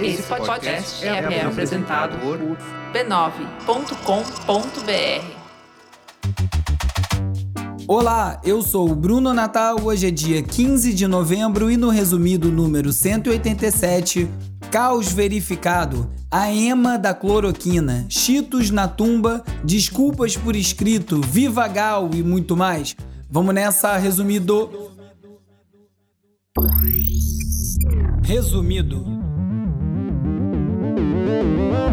Esse podcast é, é apresentado por b9.com.br. Olá, eu sou o Bruno Natal. Hoje é dia 15 de novembro e no resumido número 187, caos verificado, a ema da cloroquina, cheetos na tumba, desculpas por escrito, viva Gal e muito mais. Vamos nessa, resumido. Resumido.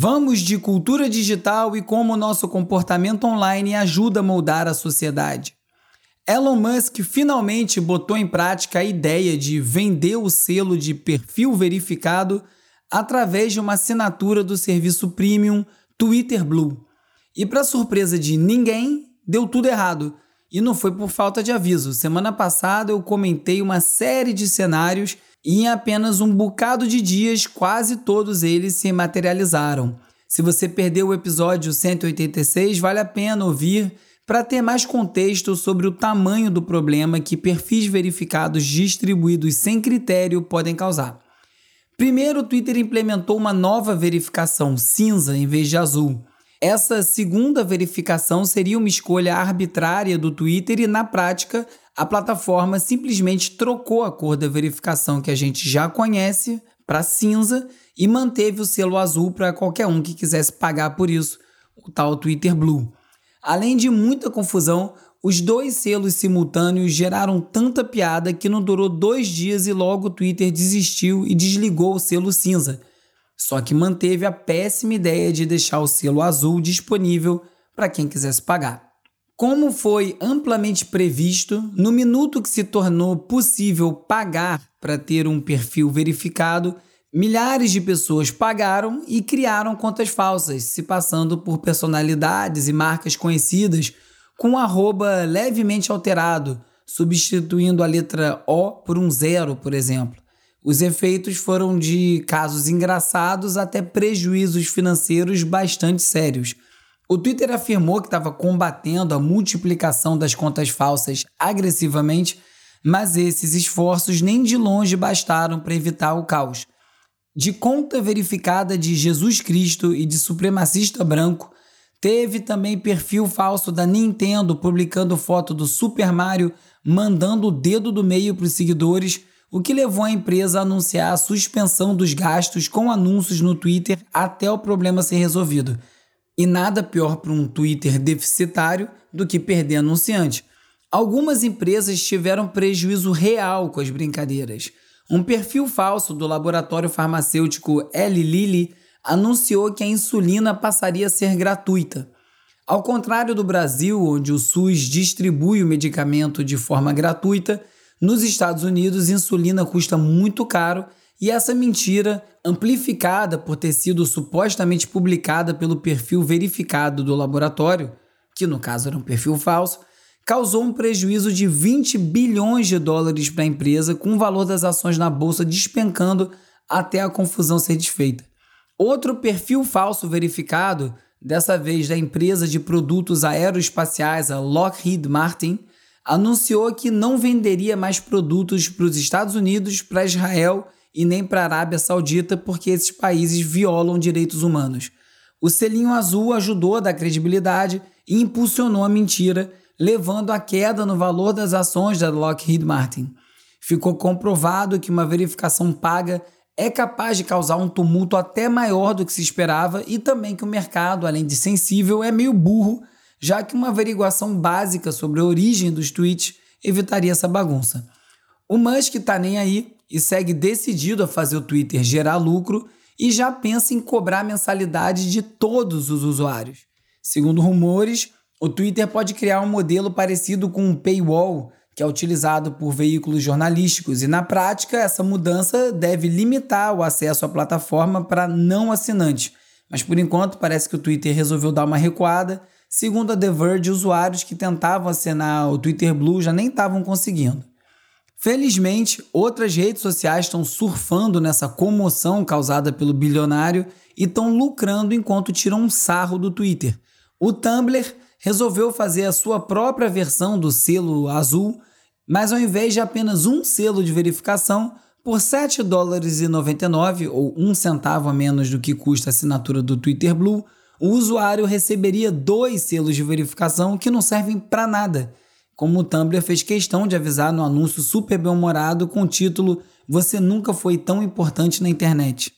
Vamos de cultura digital e como nosso comportamento online ajuda a moldar a sociedade. Elon Musk finalmente botou em prática a ideia de vender o selo de perfil verificado através de uma assinatura do serviço premium Twitter Blue. E para surpresa de ninguém, deu tudo errado. E não foi por falta de aviso. Semana passada eu comentei uma série de cenários e em apenas um bocado de dias, quase todos eles se materializaram. Se você perdeu o episódio 186, vale a pena ouvir para ter mais contexto sobre o tamanho do problema que perfis verificados distribuídos sem critério podem causar. Primeiro, o Twitter implementou uma nova verificação cinza em vez de azul. Essa segunda verificação seria uma escolha arbitrária do Twitter e, na prática, a plataforma simplesmente trocou a cor da verificação que a gente já conhece para cinza e manteve o selo azul para qualquer um que quisesse pagar por isso, o tal Twitter Blue. Além de muita confusão, os dois selos simultâneos geraram tanta piada que não durou dois dias e logo o Twitter desistiu e desligou o selo cinza. Só que manteve a péssima ideia de deixar o selo azul disponível para quem quisesse pagar. Como foi amplamente previsto, no minuto que se tornou possível pagar para ter um perfil verificado, Milhares de pessoas pagaram e criaram contas falsas, se passando por personalidades e marcas conhecidas com um arroba levemente alterado, substituindo a letra O por um zero, por exemplo. Os efeitos foram de casos engraçados até prejuízos financeiros bastante sérios. O Twitter afirmou que estava combatendo a multiplicação das contas falsas agressivamente, mas esses esforços nem de longe bastaram para evitar o caos de conta verificada de Jesus Cristo e de supremacista branco, teve também perfil falso da Nintendo publicando foto do Super Mario mandando o dedo do meio para os seguidores, o que levou a empresa a anunciar a suspensão dos gastos com anúncios no Twitter até o problema ser resolvido. E nada pior para um Twitter deficitário do que perder anunciante. Algumas empresas tiveram prejuízo real com as brincadeiras. Um perfil falso do laboratório farmacêutico Eli Lilly anunciou que a insulina passaria a ser gratuita. Ao contrário do Brasil, onde o SUS distribui o medicamento de forma gratuita, nos Estados Unidos insulina custa muito caro e essa mentira, amplificada por ter sido supostamente publicada pelo perfil verificado do laboratório, que no caso era um perfil falso, causou um prejuízo de 20 bilhões de dólares para a empresa, com o valor das ações na bolsa despencando até a confusão ser desfeita. Outro perfil falso verificado, dessa vez da empresa de produtos aeroespaciais, a Lockheed Martin, anunciou que não venderia mais produtos para os Estados Unidos, para Israel e nem para a Arábia Saudita, porque esses países violam direitos humanos. O selinho azul ajudou a dar credibilidade e impulsionou a mentira, levando à queda no valor das ações da Lockheed Martin. Ficou comprovado que uma verificação paga é capaz de causar um tumulto até maior do que se esperava e também que o mercado, além de sensível, é meio burro, já que uma averiguação básica sobre a origem dos tweets evitaria essa bagunça. O Musk está nem aí e segue decidido a fazer o Twitter gerar lucro e já pensa em cobrar mensalidade de todos os usuários. Segundo rumores, o Twitter pode criar um modelo parecido com um paywall, que é utilizado por veículos jornalísticos, e na prática essa mudança deve limitar o acesso à plataforma para não assinantes, Mas por enquanto parece que o Twitter resolveu dar uma recuada. Segundo a The Verge, usuários que tentavam assinar o Twitter Blue já nem estavam conseguindo. Felizmente, outras redes sociais estão surfando nessa comoção causada pelo bilionário e estão lucrando enquanto tiram um sarro do Twitter. O Tumblr resolveu fazer a sua própria versão do selo azul, mas ao invés de apenas um selo de verificação, por 7 dólares e 99 ou um centavo a menos do que custa a assinatura do Twitter Blue, o usuário receberia dois selos de verificação que não servem para nada. Como o Tumblr fez questão de avisar no anúncio super bem-humorado com o título Você nunca foi tão importante na internet.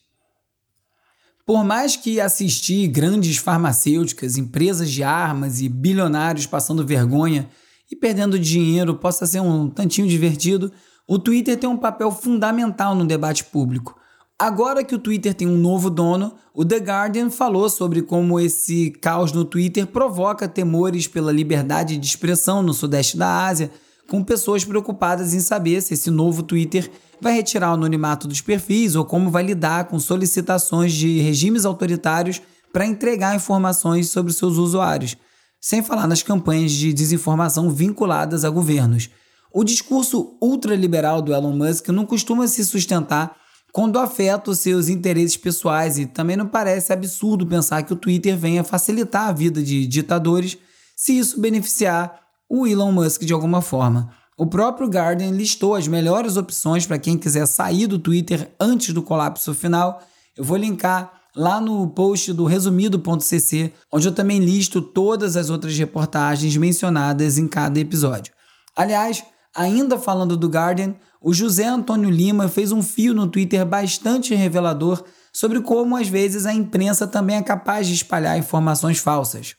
Por mais que assistir grandes farmacêuticas, empresas de armas e bilionários passando vergonha e perdendo dinheiro possa ser um tantinho divertido, o Twitter tem um papel fundamental no debate público. Agora que o Twitter tem um novo dono, o The Guardian falou sobre como esse caos no Twitter provoca temores pela liberdade de expressão no sudeste da Ásia, com pessoas preocupadas em saber se esse novo Twitter vai retirar o anonimato dos perfis ou como vai lidar com solicitações de regimes autoritários para entregar informações sobre seus usuários, sem falar nas campanhas de desinformação vinculadas a governos. O discurso ultraliberal do Elon Musk não costuma se sustentar quando afeta os seus interesses pessoais e também não parece absurdo pensar que o Twitter venha facilitar a vida de ditadores se isso beneficiar o Elon Musk de alguma forma. O próprio Guardian listou as melhores opções para quem quiser sair do Twitter antes do colapso final. Eu vou linkar lá no post do resumido.cc, onde eu também listo todas as outras reportagens mencionadas em cada episódio. Aliás, Ainda falando do Guardian, o José Antônio Lima fez um fio no Twitter bastante revelador sobre como às vezes a imprensa também é capaz de espalhar informações falsas.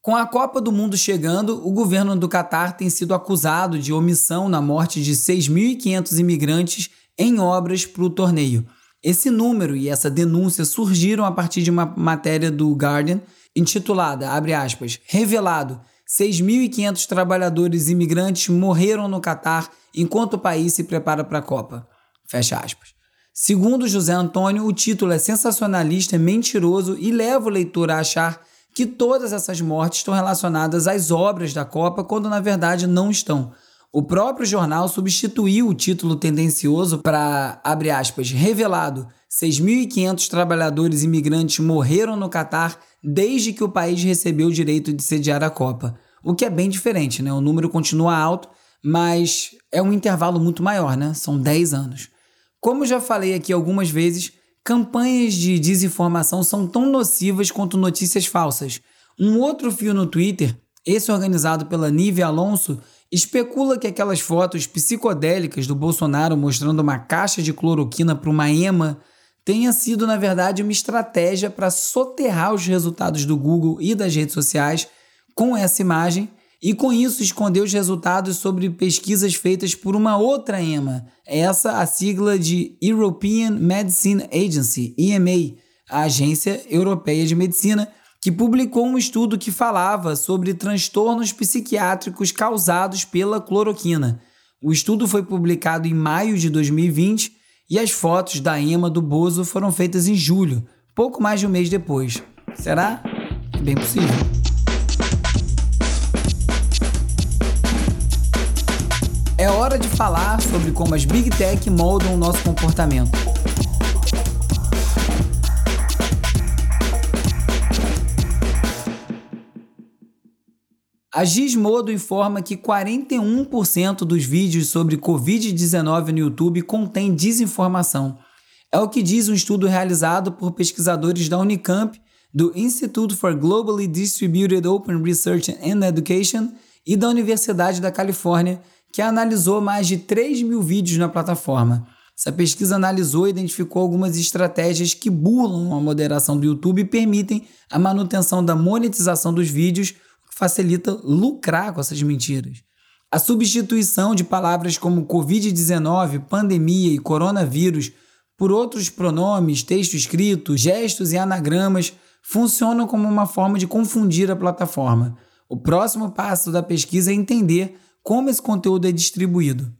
Com a Copa do Mundo chegando, o governo do Catar tem sido acusado de omissão na morte de 6.500 imigrantes em obras para o torneio. Esse número e essa denúncia surgiram a partir de uma matéria do Guardian intitulada, aspas, revelado 6.500 trabalhadores imigrantes morreram no Catar enquanto o país se prepara para a Copa. Fecha aspas. Segundo José Antônio, o título é sensacionalista, mentiroso e leva o leitor a achar que todas essas mortes estão relacionadas às obras da Copa, quando na verdade não estão. O próprio jornal substituiu o título tendencioso para, abre aspas, revelado: 6.500 trabalhadores imigrantes morreram no Catar desde que o país recebeu o direito de sediar a Copa. O que é bem diferente, né? O número continua alto, mas é um intervalo muito maior, né? São 10 anos. Como já falei aqui algumas vezes, campanhas de desinformação são tão nocivas quanto notícias falsas. Um outro fio no Twitter, esse organizado pela Nive Alonso, especula que aquelas fotos psicodélicas do Bolsonaro mostrando uma caixa de cloroquina para uma ema tenha sido, na verdade, uma estratégia para soterrar os resultados do Google e das redes sociais com essa imagem e, com isso, esconder os resultados sobre pesquisas feitas por uma outra EMA, essa a sigla de European Medicine Agency, EMA, a Agência Europeia de Medicina, que publicou um estudo que falava sobre transtornos psiquiátricos causados pela cloroquina. O estudo foi publicado em maio de 2020 e as fotos da Ema do Bozo foram feitas em julho, pouco mais de um mês depois. Será? É bem possível. É hora de falar sobre como as Big Tech moldam o nosso comportamento. A Gizmodo informa que 41% dos vídeos sobre Covid-19 no YouTube contém desinformação. É o que diz um estudo realizado por pesquisadores da Unicamp, do Institute for Globally Distributed Open Research and Education e da Universidade da Califórnia, que analisou mais de 3 mil vídeos na plataforma. Essa pesquisa analisou e identificou algumas estratégias que burlam a moderação do YouTube e permitem a manutenção da monetização dos vídeos facilita lucrar com essas mentiras. A substituição de palavras como Covid-19, pandemia e coronavírus por outros pronomes, texto escrito, gestos e anagramas funcionam como uma forma de confundir a plataforma. O próximo passo da pesquisa é entender como esse conteúdo é distribuído.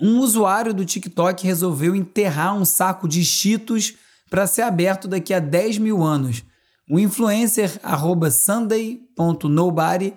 Um usuário do TikTok resolveu enterrar um saco de cheetos para ser aberto daqui a 10 mil anos. O influencer sunday.nobody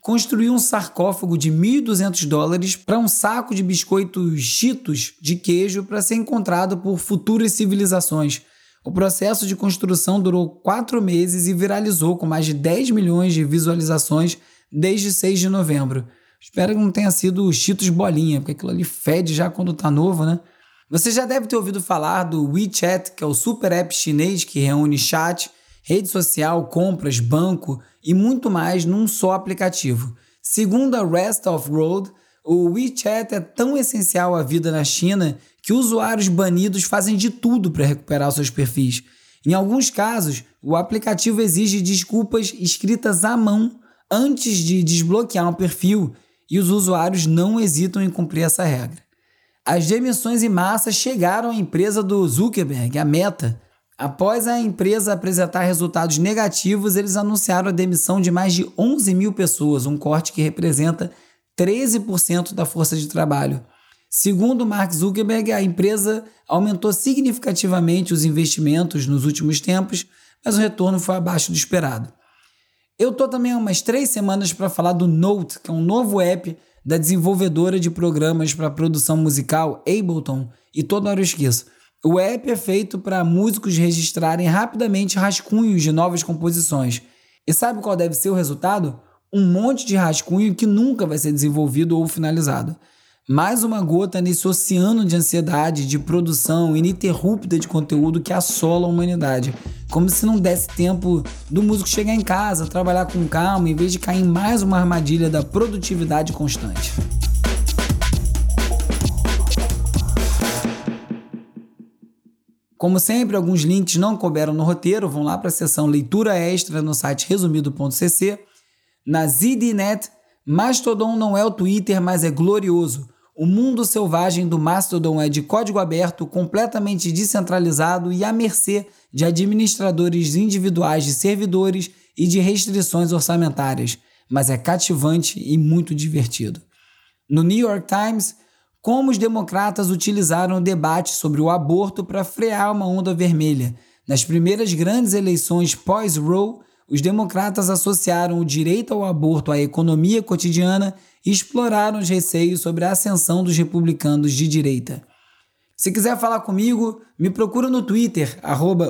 construiu um sarcófago de 1.200 dólares para um saco de biscoitos chitos de queijo para ser encontrado por futuras civilizações. O processo de construção durou quatro meses e viralizou com mais de 10 milhões de visualizações desde 6 de novembro. Espero que não tenha sido o Cheetos Bolinha, porque aquilo ali fede já quando tá novo, né? Você já deve ter ouvido falar do WeChat, que é o super app chinês que reúne chat, rede social, compras, banco e muito mais num só aplicativo. Segundo a Rest of Road, o WeChat é tão essencial à vida na China que usuários banidos fazem de tudo para recuperar seus perfis. Em alguns casos, o aplicativo exige desculpas escritas à mão antes de desbloquear um perfil e os usuários não hesitam em cumprir essa regra. As demissões em massa chegaram à empresa do Zuckerberg, a Meta. Após a empresa apresentar resultados negativos, eles anunciaram a demissão de mais de 11 mil pessoas, um corte que representa 13% da força de trabalho. Segundo Mark Zuckerberg, a empresa aumentou significativamente os investimentos nos últimos tempos, mas o retorno foi abaixo do esperado. Eu tô também há umas três semanas para falar do Note, que é um novo app da desenvolvedora de programas para produção musical Ableton, e toda hora eu esqueço. O app é feito para músicos registrarem rapidamente rascunhos de novas composições. E sabe qual deve ser o resultado? Um monte de rascunho que nunca vai ser desenvolvido ou finalizado mais uma gota nesse oceano de ansiedade, de produção ininterrupta de conteúdo que assola a humanidade. Como se não desse tempo do músico chegar em casa, trabalhar com calma, em vez de cair em mais uma armadilha da produtividade constante. Como sempre, alguns links não couberam no roteiro, vão lá para a seção leitura extra no site resumido.cc. Na ZDNet, Mastodon não é o Twitter, mas é glorioso. O mundo selvagem do Mastodon é de código aberto, completamente descentralizado e à mercê de administradores individuais de servidores e de restrições orçamentárias, mas é cativante e muito divertido. No New York Times, como os democratas utilizaram o debate sobre o aborto para frear uma onda vermelha. Nas primeiras grandes eleições pós-Roe, os democratas associaram o direito ao aborto à economia cotidiana e exploraram os receios sobre a ascensão dos republicanos de direita. Se quiser falar comigo, me procura no Twitter,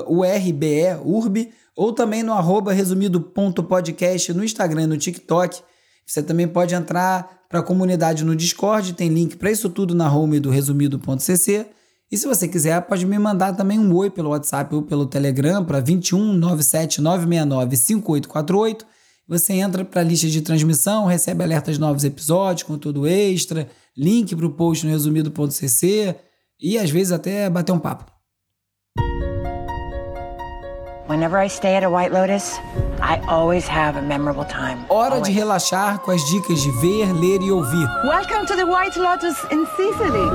URBEURB, ou também no arroba resumido.podcast no Instagram e no TikTok. Você também pode entrar para a comunidade no Discord, tem link para isso tudo na home do resumido.cc. E se você quiser, pode me mandar também um oi pelo WhatsApp ou pelo Telegram para 21 97 969 5848 você entra para a lista de transmissão, recebe alertas de novos episódios, conteúdo extra, link para o post no resumido.cc e às vezes até bater um papo. Whenever I stay at a White Lotus, I always have a memorable time. Hora always. de relaxar com as dicas de ver, ler e ouvir. Welcome to the White Lotus in Sicily.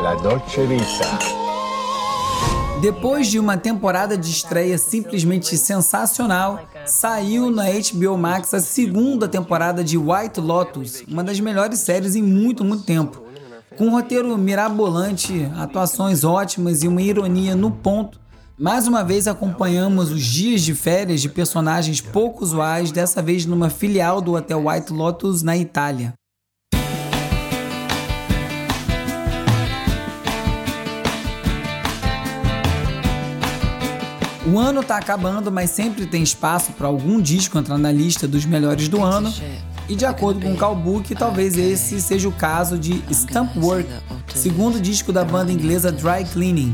La Dolce Vita. Depois de uma temporada de estreia simplesmente sensacional, saiu na HBO Max a segunda temporada de White Lotus, uma das melhores séries em muito, muito tempo. Com um roteiro mirabolante, atuações ótimas e uma ironia no ponto, mais uma vez acompanhamos os dias de férias de personagens pouco usuais, dessa vez numa filial do Hotel White Lotus na Itália. O ano tá acabando, mas sempre tem espaço para algum disco entrar na lista dos melhores do ano. E de acordo com o Calbook, talvez esse seja o caso de Stamp Work, segundo disco da banda inglesa Dry Cleaning.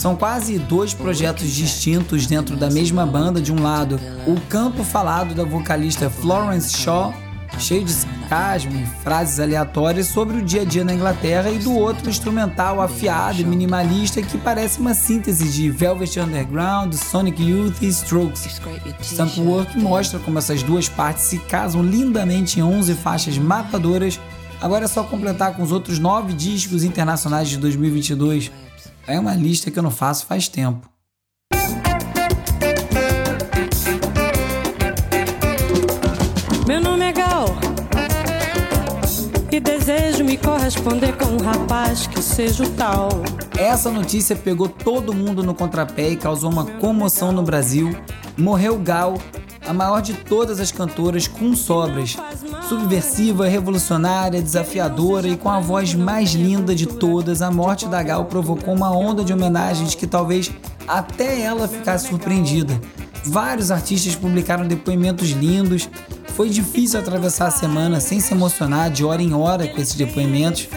São quase dois projetos distintos dentro da mesma banda. De um lado, o campo falado da vocalista Florence Shaw cheio de sarcasmo e frases aleatórias sobre o dia a dia na Inglaterra, e do outro instrumental afiado e minimalista que parece uma síntese de Velvet Underground, Sonic Youth e Strokes. Sample Work mostra como essas duas partes se casam lindamente em 11 faixas matadoras. Agora é só completar com os outros nove discos internacionais de 2022. É uma lista que eu não faço faz tempo. E desejo me corresponder com um rapaz que seja o tal. Essa notícia pegou todo mundo no contrapé e causou uma comoção no Brasil. morreu Gal, a maior de todas as cantoras com sobras, subversiva, revolucionária, desafiadora e com a voz mais linda de todas, a morte da Gal provocou uma onda de homenagens que talvez até ela ficasse surpreendida. Vários artistas publicaram depoimentos lindos. Foi difícil atravessar a semana sem se emocionar de hora em hora com esses depoimentos.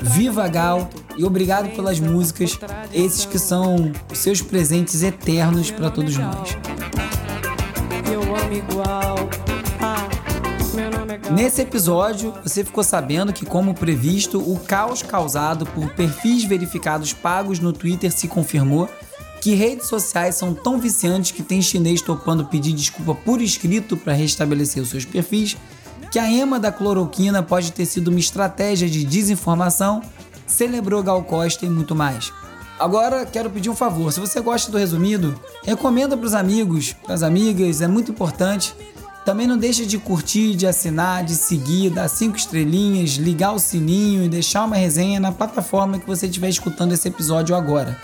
Viva Gal e obrigado pelas músicas, esses que são seus presentes eternos para todos nós. Ah, é Nesse episódio, você ficou sabendo que, como previsto, o caos causado por perfis verificados pagos no Twitter se confirmou que redes sociais são tão viciantes que tem chinês topando pedir desculpa por escrito para restabelecer os seus perfis, que a ema da cloroquina pode ter sido uma estratégia de desinformação, celebrou Gal Costa e muito mais. Agora quero pedir um favor, se você gosta do resumido, recomenda para os amigos, para as amigas, é muito importante. Também não deixe de curtir, de assinar, de seguir, dar cinco estrelinhas, ligar o sininho e deixar uma resenha na plataforma que você estiver escutando esse episódio agora.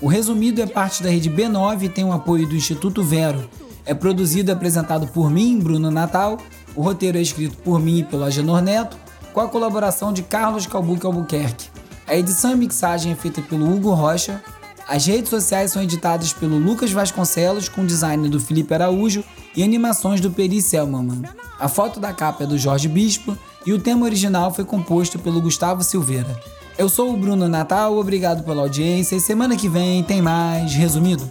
O Resumido é parte da rede B9 e tem o apoio do Instituto Vero. É produzido e apresentado por mim, Bruno Natal. O roteiro é escrito por mim e pelo Agenor Neto, com a colaboração de Carlos Calbuque Albuquerque. A edição e mixagem é feita pelo Hugo Rocha. As redes sociais são editadas pelo Lucas Vasconcelos, com design do Felipe Araújo e animações do Peri Selman. A foto da capa é do Jorge Bispo e o tema original foi composto pelo Gustavo Silveira. Eu sou o Bruno Natal, obrigado pela audiência e semana que vem tem mais resumido.